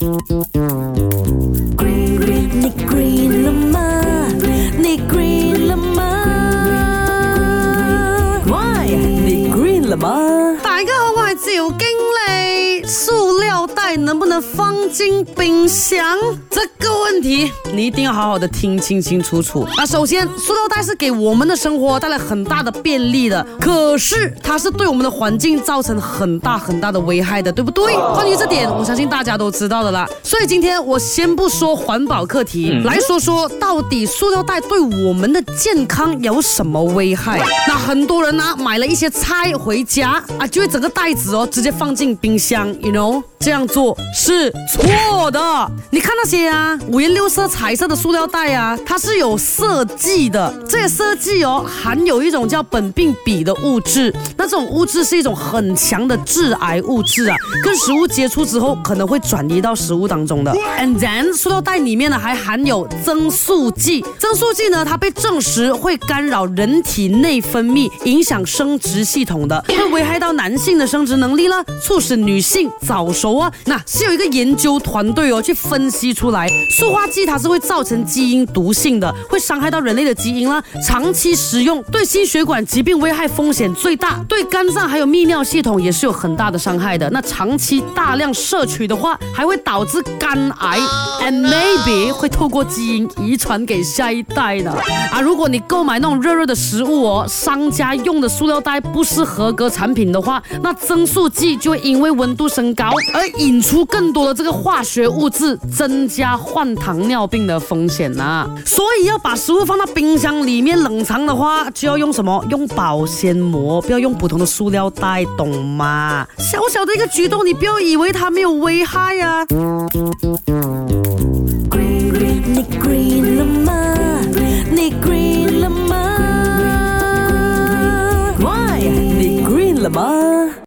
Green, green, này green là ma Này green là ma Why? Này green là ma 大家好，我係趙經理。能不能放进冰箱？这个问题你一定要好好的听清清楚楚啊！首先，塑料袋是给我们的生活带来很大的便利的，可是它是对我们的环境造成很大很大的危害的，对不对？关于这点，我相信大家都知道的啦。所以今天我先不说环保课题，来说说到底塑料袋对我们的健康有什么危害？那很多人呢，买了一些菜回家啊，就会整个袋子哦，直接放进冰箱，You know。这样做是错的。你看那些啊，五颜六色彩色的塑料袋啊，它是有设计的。这些设计哦，含有一种叫苯并芘的物质。那这种物质是一种很强的致癌物质啊，跟食物接触之后，可能会转移到食物当中的。And then，塑料袋里面呢，还含有增塑剂。增塑剂呢，它被证实会干扰人体内分泌，影响生殖系统的，会危害到男性的生殖能力了，促使女性早熟。有啊，那是有一个研究团队哦，去分析出来，塑化剂它是会造成基因毒性的，会伤害到人类的基因啦。长期食用对心血管疾病危害风险最大，对肝脏还有泌尿系统也是有很大的伤害的。那长期大量摄取的话，还会导致肝癌，and maybe 会透过基因遗传给下一代的啊。如果你购买那种热热的食物哦，商家用的塑料袋不是合格产品的话，那增塑剂就会因为温度升高。而引出更多的这个化学物质，增加患糖尿病的风险呐。所以要把食物放到冰箱里面冷藏的话，就要用什么？用保鲜膜，不要用普通的塑料袋，懂吗？小小的一个举动，你不要以为它没有危害呀。你你 y 你 e